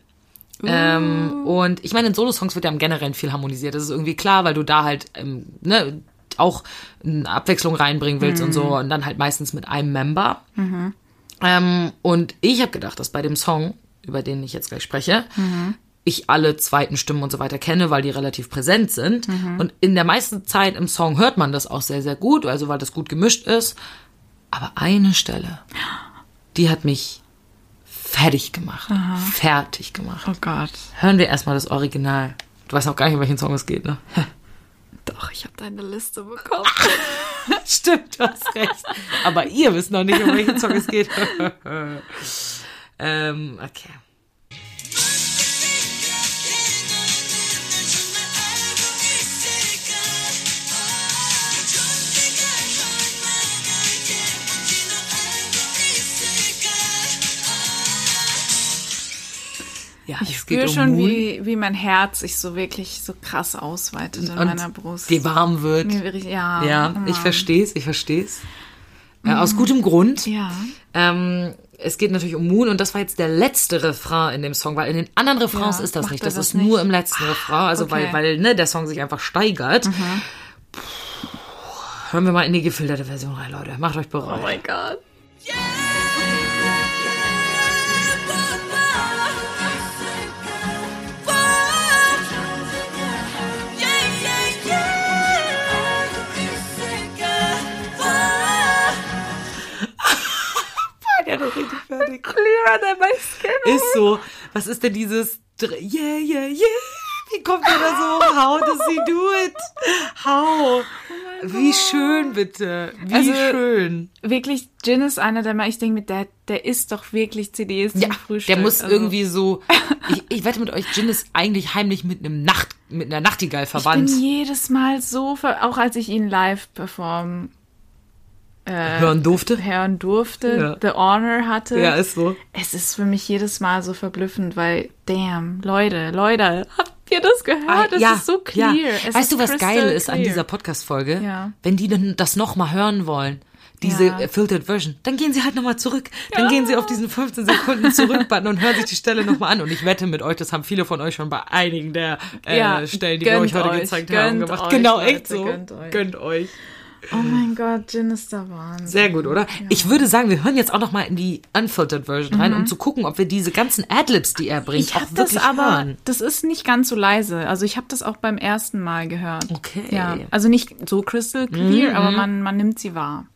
Ähm, und ich meine, in Solo-Songs wird ja im Generellen viel harmonisiert. Das ist irgendwie klar, weil du da halt ähm, ne, auch eine Abwechslung reinbringen willst und so und dann halt meistens mit einem Member. Ähm, und ich habe gedacht, dass bei dem Song, über den ich jetzt gleich spreche, ich alle zweiten Stimmen und so weiter kenne, weil die relativ präsent sind. Und in der meisten Zeit im Song hört man das auch sehr, sehr gut, also weil das gut gemischt ist. Aber eine Stelle, die hat mich fertig gemacht. Fertig gemacht. Oh Gott. Hören wir erstmal das Original. Du weißt auch gar nicht, um welchen Song es geht, ne? Doch, ich habe deine Liste bekommen. Stimmt, du hast recht. Aber ihr wisst noch nicht, um welchen Song es geht. ähm, okay. Ich es geht spüre schon, wie, wie mein Herz sich so wirklich so krass ausweitet in meiner Brust. dir warm wird. Mir ja. Ja, oh ich verstehe es, ich verstehe es. Äh, aus gutem Grund. Ja. Ähm, es geht natürlich um Moon und das war jetzt der letzte Refrain in dem Song, weil in den anderen Refrains Ja, ist das nicht. Das, das ist nur nicht? im letzten Refrain, also okay. weil, weil ne, der Song sich einfach steigert. Puh. Hören wir mal in die gefilterte Version rein, Leute. Macht euch bereit. Oh mein Gott. Clearer than my skin. Ist so. Was ist denn dieses Yeah, yeah, yeah? Wie kommt der da so? How does he do it? How? Wie schön, bitte. Wie Also, schön. Wirklich, Jin ist einer der, ich denke der, der isst doch wirklich CDs Ja, Frühstück. der muss Also, irgendwie so. Ich, ich wette mit euch, Jin ist eigentlich heimlich mit einem Nacht, mit einer Nachtigall Ich bin verwandt. jedes Mal so, auch als ich ihn live performen Hören durfte. hören durfte, Ja. The Honor hatte. Ja, ist so. Es ist für mich jedes Mal so verblüffend, weil, damn, Leute, Leute, habt ihr das gehört? Das ist so clear. ja. Es weißt du, was geil ist an dieser Podcast-Folge? Ja. Wenn die dann das nochmal hören wollen, diese Ja. äh, Filtered Version, dann gehen sie halt nochmal zurück. Dann gehen sie auf diesen 15 Sekunden zurück-Button und hören sich die Stelle nochmal an. Und ich wette mit euch, das haben viele von euch schon bei einigen der äh, Ja, Stellen, die wir euch heute gezeigt haben, gemacht. euch, genau, echt so. gönnt euch. Gönnt euch. Oh mein Gott, Jin ist der Wahnsinn. Sehr gut, oder? Ich würde sagen, wir hören jetzt auch noch mal in die Unfiltered Version rein, um zu gucken, ob wir diese ganzen Adlibs, die er bringt, Mhm. Ich auch das wirklich aber, hören. das ist nicht ganz so leise. Also ich habe das auch beim ersten Mal gehört. Okay. Mhm, Ja, also nicht so crystal clear, aber man, man nimmt sie wahr.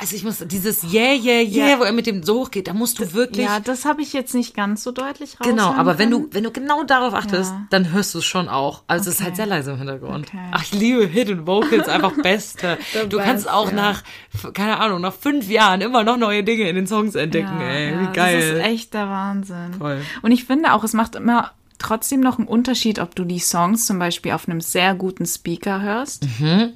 Also ich muss dieses Yeah, yeah, yeah, Ja. wo er mit dem so hochgeht, da musst du wirklich. Ja, das habe ich jetzt nicht ganz so deutlich raus. Genau, aber wenn du, wenn du genau darauf achtest, Ja. dann hörst du es schon auch. Also es ist Okay. halt sehr leise im Hintergrund. Okay. Ach, ich liebe Hidden Vocals, einfach beste. Du kannst best, auch ja. nach, keine Ahnung, nach fünf Jahren immer noch neue Dinge in den Songs entdecken, ja, ey. Wie geil. Das ist echt der Wahnsinn. Voll. Und ich finde auch, es macht immer trotzdem noch einen Unterschied, ob du die Songs zum Beispiel auf einem sehr guten Speaker hörst,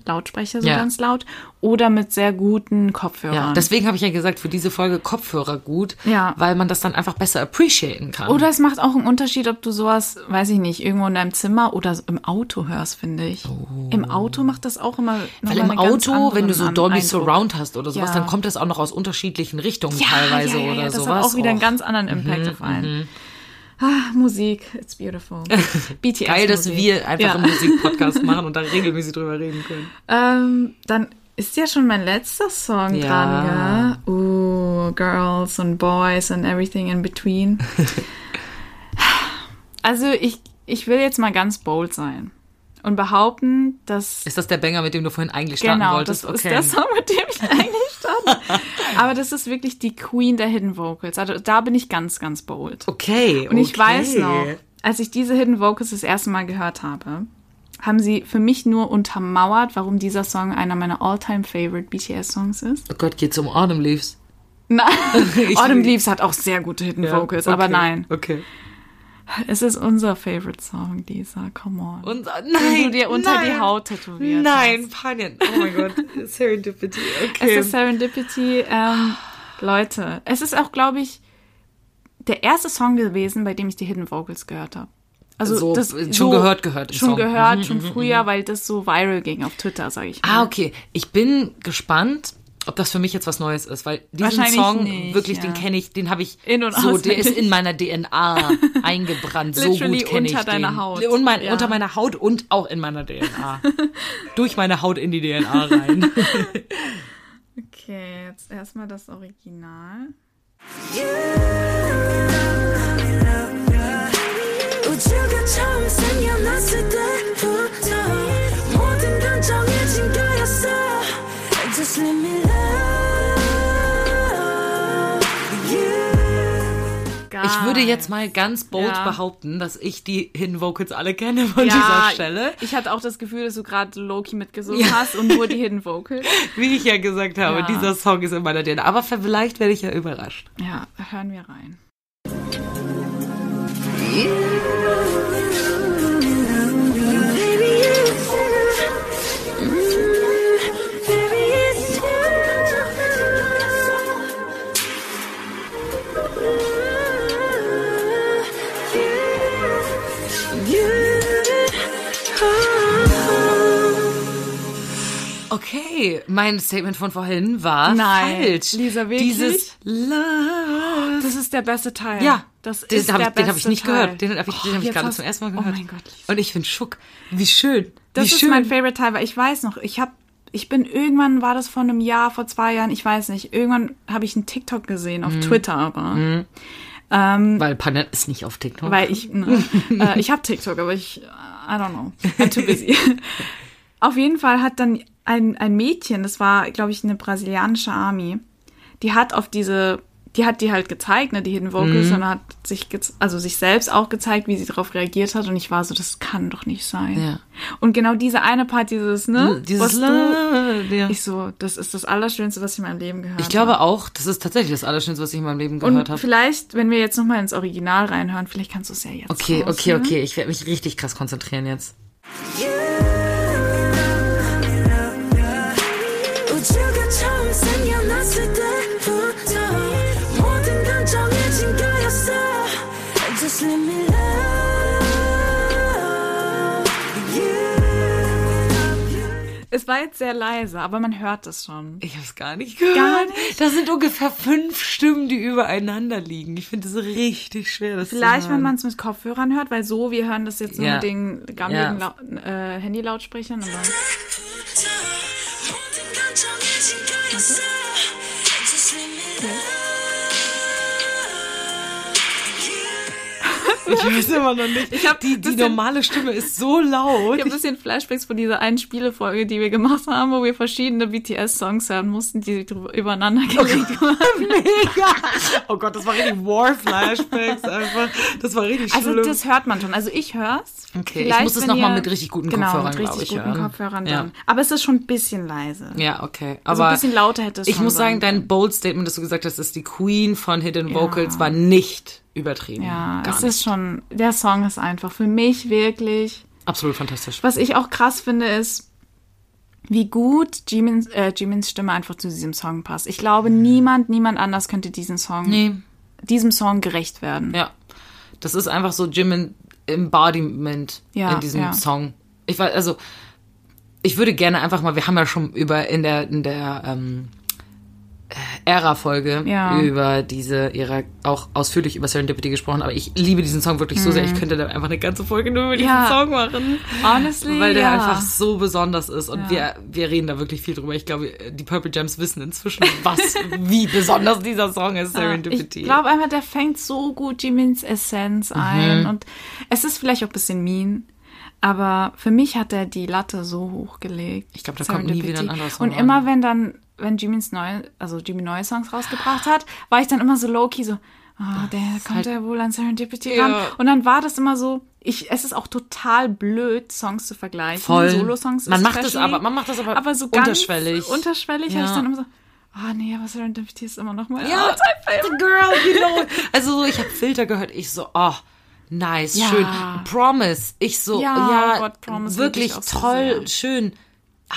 Lautsprecher so Mhm. Ja. ganz laut, oder mit sehr guten Kopfhörern. ja, deswegen habe ich ja gesagt, für diese Folge Kopfhörer gut, Ja. weil man das dann einfach besser appreciaten kann. Oder es macht auch einen Unterschied, ob du sowas, weiß ich nicht, irgendwo in deinem Zimmer oder im Auto hörst, finde ich. Im Auto macht das auch immer noch Weil im einen ganz Auto, wenn du so Dolby Eindruck. Surround hast oder sowas, Ja. dann kommt das auch noch aus unterschiedlichen Richtungen teilweise oder das sowas. hat auch wieder einen Och. ganz anderen Impact auf einen. Ah, Musik, it's beautiful. BTS Geil, dass wir einfach Ja. einen Musikpodcast machen und da regelmäßig drüber reden können. Ähm, dann ist ja schon mein letzter Song Ja. dran, gell? Uh, Girls and Boys and everything in between. also ich, ich will jetzt mal ganz bold sein und behaupten, dass Ist das der Banger, mit dem du vorhin eigentlich starten genau, wolltest? das ist der Song, mit dem ich eigentlich starte. Aber das ist wirklich die Queen der Hidden Vocals. Also da bin ich ganz, ganz bold. Okay. Und ich okay. weiß noch, als ich diese Hidden Vocals das erste Mal gehört habe, haben sie für mich nur untermauert, warum dieser Song einer meiner all-time favorite BTS-Songs ist. Oh Gott, geht's um Autumn Leaves? Nein, Autumn Leaves hat auch sehr gute Hidden Ja, Vocals, okay, aber nein. Okay. Es ist unser favorite Song, Lisa, come on. Und, äh, Den nein, du dir unter nein, die Haut tätowiert Nein. Panien. Oh mein Gott. Serendipity. Es Okay. ist Serendipity. Ähm, Leute, es ist auch, glaube ich, der erste Song gewesen, bei dem ich die Hidden Vocals gehört habe. Also So, das äh, schon gehört, gehört, den Schon Song. gehört, Mhm, schon früher, weil das so viral ging auf Twitter, sage ich mal. Ah, okay. Ich bin gespannt, ob das für mich jetzt was Neues ist, weil diesen Song nicht, wirklich, ja. den kenne ich, den habe ich in und so, der ist in meiner DNA eingebrannt. so gut kenne ich den. Haut. Und mein, ja. unter meiner Haut und auch in meiner DNA. Durch meine Haut in die DNA rein. okay, jetzt erstmal das Original. Just let me love Ich würde jetzt mal ganz bold Ja. behaupten, dass ich die Hidden Vocals alle kenne von dieser Stelle. ich hatte auch das Gefühl, dass du gerade Loki mitgesungen Ja. hast und nur die Hidden Vocals. Wie ich ja gesagt habe, Ja. dieser Song ist in meiner DNA. Aber vielleicht werde ich ja überrascht. Ja, hören wir rein. Okay, mein Statement von vorhin war Nein. falsch. Lisa, wirklich? Dieses Love. Das ist der beste Teil. Ja, das den ist habe der ich, den hab beste ich nicht Teil. gehört. Den habe ich, den Oh, hab ich gerade hast- zum ersten Mal Oh gehört. mein Gott. Und ich bin schock. Wie schön. Das Wie ist schön. mein Favorite Teil, weil ich weiß noch, ich habe, ich bin irgendwann war das vor einem Jahr, vor zwei Jahren, ich weiß nicht. Irgendwann habe ich einen TikTok gesehen Mhm. auf Twitter, aber Weil Panett ist nicht auf TikTok. weil ich, ne, äh, ich habe TikTok, aber ich, I don't know, I'm too busy. auf jeden Fall hat dann ein ein Mädchen, das war, glaube ich, eine brasilianische Army, die hat auf diese die hat die halt gezeigt, ne, die Hidden Vocals, Mhm. und hat sich, also sich selbst auch gezeigt, wie sie darauf reagiert hat. Und ich war so, das kann doch nicht sein. Ja. Und genau diese eine Part, dieses, ne, Dieses was du. Ja. ich so, das ist das Allerschönste, was ich in meinem Leben gehört Ich glaube auch, das ist tatsächlich das Allerschönste, was ich in meinem Leben habe. gehört Und habe. vielleicht, wenn wir jetzt nochmal ins Original reinhören, vielleicht kannst du es ja jetzt Okay, okay, raushören. okay. Ich werde mich richtig krass konzentrieren jetzt. 우 Es war jetzt sehr leise, aber man hört es schon. Ich habe es gar nicht gehört. Gar nicht? Das sind ungefähr fünf Stimmen, die übereinander liegen. Ich finde es richtig schwer, das Vielleicht, wenn man es mit Kopfhörern hört, weil so, wir hören das jetzt nur Ja. mit den gammeligen Ja. Äh, Handy-Lautsprechern. Aber Ich weiß immer noch nicht. Ich hab die, die normale Stimme ist so laut. ich habe ein bisschen Flashbacks von dieser einen Spielefolge, die wir gemacht haben, wo wir verschiedene BTS-Songs hören mussten, die übereinander gelegt wurden. Mega. Oh Gott, das war richtig War-Flashbacks einfach. Das war richtig Also schlimm. das hört man schon. Also ich hör's. Okay, ich Vielleicht, muss es wenn noch mal ihr- mit richtig guten genau, Kopfhörern, mit richtig ich, guten hören. Kopfhörern Ja. dann. Aber es ist schon ein bisschen leise. ja, okay. Also Aber ein bisschen lauter hätte es ich muss sagen, dein bold Statement, dass du gesagt hast, dass die Queen von Hidden Ja. Vocals war nicht übertrieben. Ja, Gar es nicht. ist schon, der Song ist einfach für mich wirklich. absolut fantastisch. Was ich auch krass finde, ist, wie gut Jimins, äh, Jimins Stimme einfach zu diesem Song passt. Ich glaube, niemand, niemand anders könnte diesen Song, Mhm. Nee, diesem Song gerecht werden. ja. Das ist einfach so Jim Embodiment Ja, in diesem ja. Song. Ich weiß, also ich würde gerne einfach mal, wir haben ja schon über in der in der ähm, äh, Ära-Folge Ja. über diese Ära auch ausführlich über Serendipity gesprochen, aber ich liebe diesen Song wirklich so sehr. Ich könnte da einfach eine ganze Folge nur über diesen Mhm. Ja. Song machen. Honestly, Weil der ja. einfach so besonders ist und wir, wir reden da wirklich viel drüber. Ich glaube, die Purple Gems wissen inzwischen, was, wie besonders dieser Song ist, Serendipity. Ich glaube einfach, der fängt so gut Jimins Essenz Mhm. ein. Und es ist vielleicht auch ein bisschen mean. Aber für mich hat er die Latte so hochgelegt. Ich glaub, da kommt nie wieder ein anderer Song Und immer wenn dann, wenn Jimmins neue, also Jimmy neue Songs rausgebracht hat, war ich dann immer so low-key so, ah, der kommt halt- ja wohl an Serendipity Ja. ran. Und dann war das immer so, ich, es ist auch total blöd, Songs zu vergleichen. Voll. Solo-Songs Man macht das aber- man macht das aber aber so unterschwellig. Unterschwellig Ja. habe ich dann immer so, ah nee, aber Serendipity ist immer noch mal Ja, the girl, you know. Also so, ich habe Filter gehört, ich so, oh, nice, Ja. schön. Promise, ich so, Ja, ja, oh Gott, Promise wirklich so toll, sehr. schön.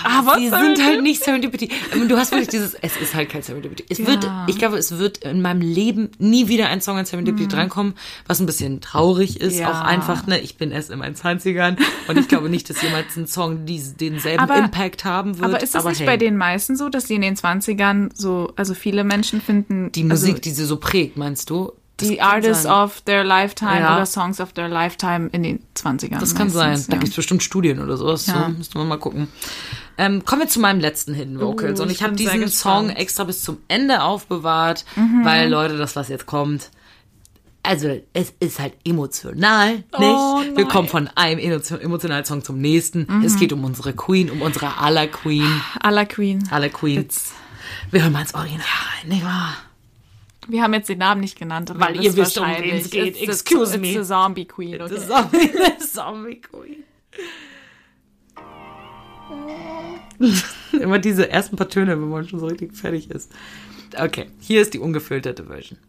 Aber sie sind halt nicht Serendipity. Du hast wirklich dieses, es ist halt kein Serendipity. Es wird, ich glaube, es wird in meinem Leben nie wieder ein Song an Serendipity drankommen, was ein bisschen traurig ist. Mhm. Ja. Auch einfach, ne, ich bin erst in meinen 20ern und ich glaube nicht, dass jemals ein Song dies, denselben Aber- Impact haben wird. Aber ist das nicht hey, bei den meisten so, dass die in den 20ern so, also viele Menschen finden die Musik, also die sie so prägt, meinst du? Die Artists sein. of their lifetime Ja. oder Songs of their lifetime in den 20ern. Das kann sein. meistens, Da ja. gibt's bestimmt Studien oder sowas. Ja. So, müsste man mal gucken. Ähm, kommen wir zu meinem letzten Hidden Vocals. Uh, und ich ich habe diesen Song extra bis zum Ende aufbewahrt, Mhm. weil Leute, das was jetzt kommt. Also, es ist halt emotional, nicht? Oh, Wir. Mhm. kommen von einem emo- emotionalen Song zum nächsten. Es geht um unsere Queen, um unsere aller Queen. Aller Queen. Aller Queen. Wir hören mal ins Original rein, nicht wahr? Wir haben jetzt den Namen nicht genannt, aber Weil ihr wisst um wen es geht. It's the- Excuse it's me. the Zombie Queen. Okay. Das Zombie, Zombie Queen. Immer diese ersten paar Töne, wenn man schon so richtig fertig ist. Okay, hier ist die ungefilterte Version.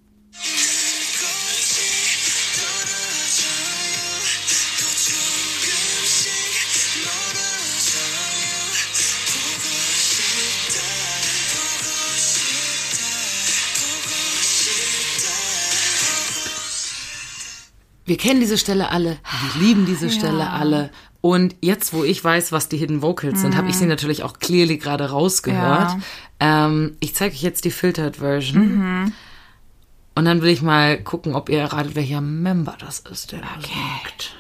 Wir kennen diese Stelle alle, wir lieben diese Stelle alle. Und jetzt, wo ich weiß, was die Hidden Vocals sind, habe ich sie natürlich auch clearly gerade rausgehört. Ähm, ich zeige euch jetzt die Filtered Version. Und dann will ich mal gucken, ob ihr erratet, welcher Member das ist, der da singt.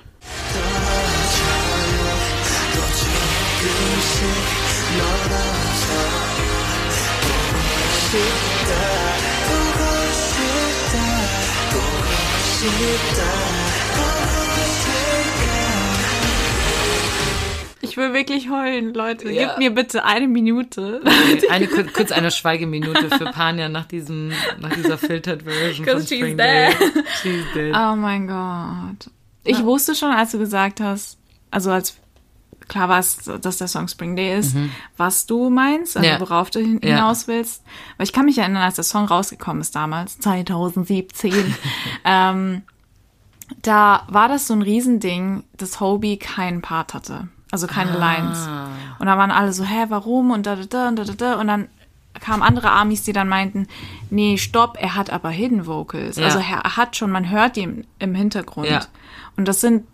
Ich will wirklich heulen, Leute. Ja. Gib mir bitte eine Minute. Eine, kur- kurz eine Schweigeminute für Panja nach diesem, nach dieser Filtered Version von 'Cause she's dead. She's dead. Oh mein Gott. Ich wusste schon, als du gesagt hast, also als klar war es, dass der Song Spring Day ist, was du meinst, also Mhm. Ja. worauf du hin Ja. hinaus willst. Weil ich kann mich erinnern, als der Song rausgekommen ist damals, 2017, ähm, da war das so ein Riesending, dass Hobie keinen Part hatte. Also keine Ah. Lines. Und da waren alle so, hä, warum? Und da, da, da, und da, da, da. Und dann kamen andere Amis, die dann meinten, nee, stopp, er hat aber Hidden Vocals. Ja. Also er hat schon, man hört die im, Hintergrund. Ja. Und das sind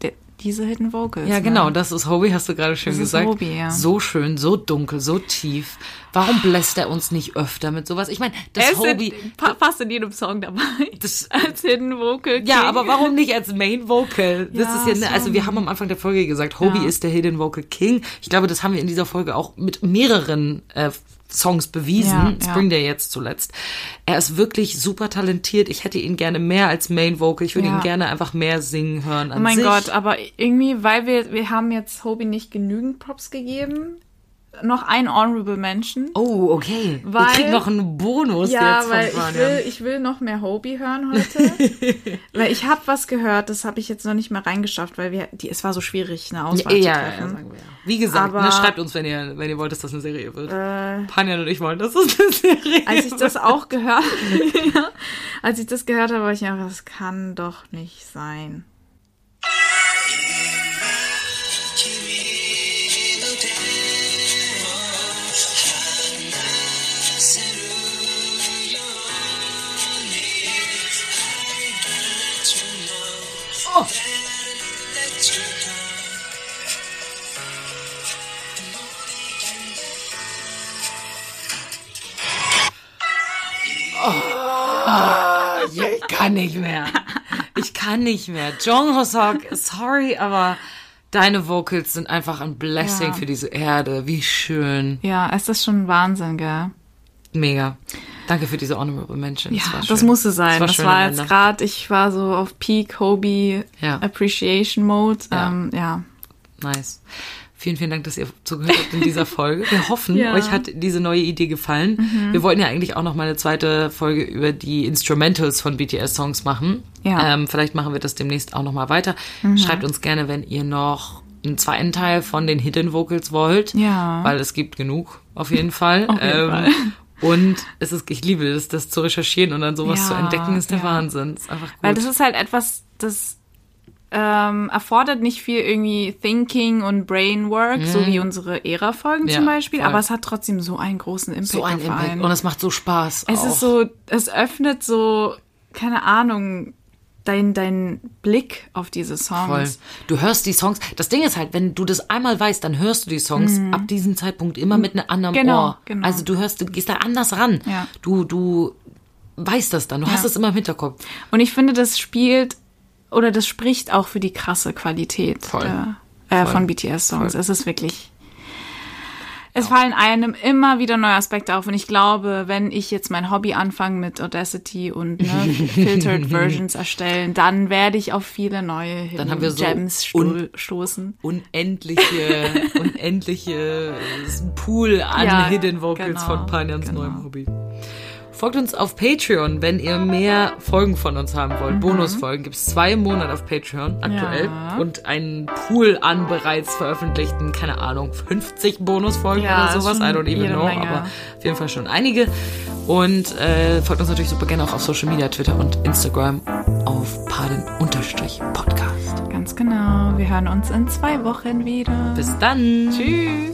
diese Hidden Vocals. Ja, ne? genau, das ist Hobie, hast du gerade schön Das ist gesagt. Hobie, ja. So schön, so dunkel, so tief. Warum bläst er uns nicht öfter mit sowas? Ich meine, das ist Hobie. in, pa- fast in jedem Song dabei. Das- Als Hidden Vocal. Ja, King. aber warum nicht als Main Vocal? Das Ja, ist ja, ne, also so. wir haben am Anfang der Folge gesagt, Hobie Ja. ist der Hidden Vocal King. Ich glaube, das haben wir in dieser Folge auch mit mehreren äh, Songs bewiesen. Ja, ja. Spring Day jetzt zuletzt. Er ist wirklich super talentiert. Ich hätte ihn gerne mehr als Main Vocal. Ich würde Ja. ihn gerne einfach mehr singen hören. An Oh mein sich. Gott, aber irgendwie, weil wir, wir haben jetzt Hobie nicht genügend Props gegeben. Noch ein Honorable Mention. Oh, okay. Weil- Wir kriegen noch einen Bonus Ja, jetzt von weil ich will, ich will noch mehr Hobie hören heute. weil ich habe was gehört, das habe ich jetzt noch nicht mehr reingeschafft, weil wir, die, es war so schwierig, eine Auswahl Ja, zu ja, ja, treffen. sagen wir ja. Wie gesagt, Aber- ne, schreibt uns, wenn ihr, wenn ihr wollt, dass das eine Serie wird. Äh, Panjan und ich wollen, dass das eine Serie als ich wird. das auch gehört, ja, als ich das gehört habe, war ich einfach, das kann doch nicht sein. Kann nicht mehr. Ich kann nicht mehr. Jong Hosok, sorry, aber deine Vocals sind einfach ein Blessing Ja. für diese Erde. Wie schön. Ja, es ist schon Wahnsinn, gell? Mega. Danke für diese Honorable Mention. Ja, das, war das musste sein. Das war, am jetzt Ende. gerade, ich war so auf Peak Hobie Ja. Appreciation Mode. Ja. Ähm, ja. Nice. Vielen, vielen Dank, dass ihr zugehört habt in dieser Folge. Wir hoffen, Ja. euch hat diese neue Idee gefallen. Wir wollten ja eigentlich auch noch mal eine zweite Folge über die Instrumentals von BTS-Songs machen. Ja. Ähm, vielleicht machen wir das demnächst auch noch mal weiter. Schreibt uns gerne, wenn ihr noch einen zweiten Teil von den Hidden Vocals wollt. Ja. Weil es gibt genug, auf jeden Fall. Auf jeden ähm, Fall. Und es ist, ich liebe es, das zu recherchieren und dann sowas Ja, zu entdecken, ist der ja. Wahnsinn. Ist einfach gut. Weil das ist halt etwas, das ähm, erfordert nicht viel irgendwie Thinking und Brainwork, so wie unsere Ära-Folgen Mhm. Ja, zum Beispiel, voll. aber es hat trotzdem so einen großen Impact so ein auf Impact. einen. Und es macht so Spaß. es auch. ist so, es öffnet so, keine Ahnung, dein, dein Blick auf diese Songs. Voll. Du hörst die Songs. Das Ding ist halt, wenn du das einmal weißt, dann hörst du die Songs ab diesem Zeitpunkt immer mit einem anderen Genau, Ohr. genau. Also du hörst, du gehst da anders ran. Ja. Du, du weißt das dann. Du hast Ja. es immer im Hinterkopf. Und ich finde, das spielt oder das spricht auch für die krasse Qualität der, äh, Voll. von BTS-Songs. Es ist wirklich. Es fallen einem immer wieder neue Aspekte auf und ich glaube, wenn ich jetzt mein Hobby anfange mit Audacity und ne, Filtered Versions erstellen, dann werde ich auf viele neue Hidden haben wir so Gems un- stoßen. Unendliche, unendliche Pool an Ja, Hidden Vocals genau, von Panyans genau. neuem Hobby. Folgt uns auf Patreon, wenn ihr mehr Folgen von uns haben wollt. Bonusfolgen gibt es zwei im Monat auf Patreon aktuell. Mhm. Ja. Und einen Pool an bereits veröffentlichten, keine Ahnung, 50 Bonusfolgen Ja, oder sowas. I don't even know, Menge. aber auf jeden Fall schon einige. Und äh, folgt uns natürlich super gerne auch auf Social Media, Twitter und Instagram auf paden-podcast. Ganz genau. Wir hören uns in zwei Wochen wieder. Bis dann. Tschüss.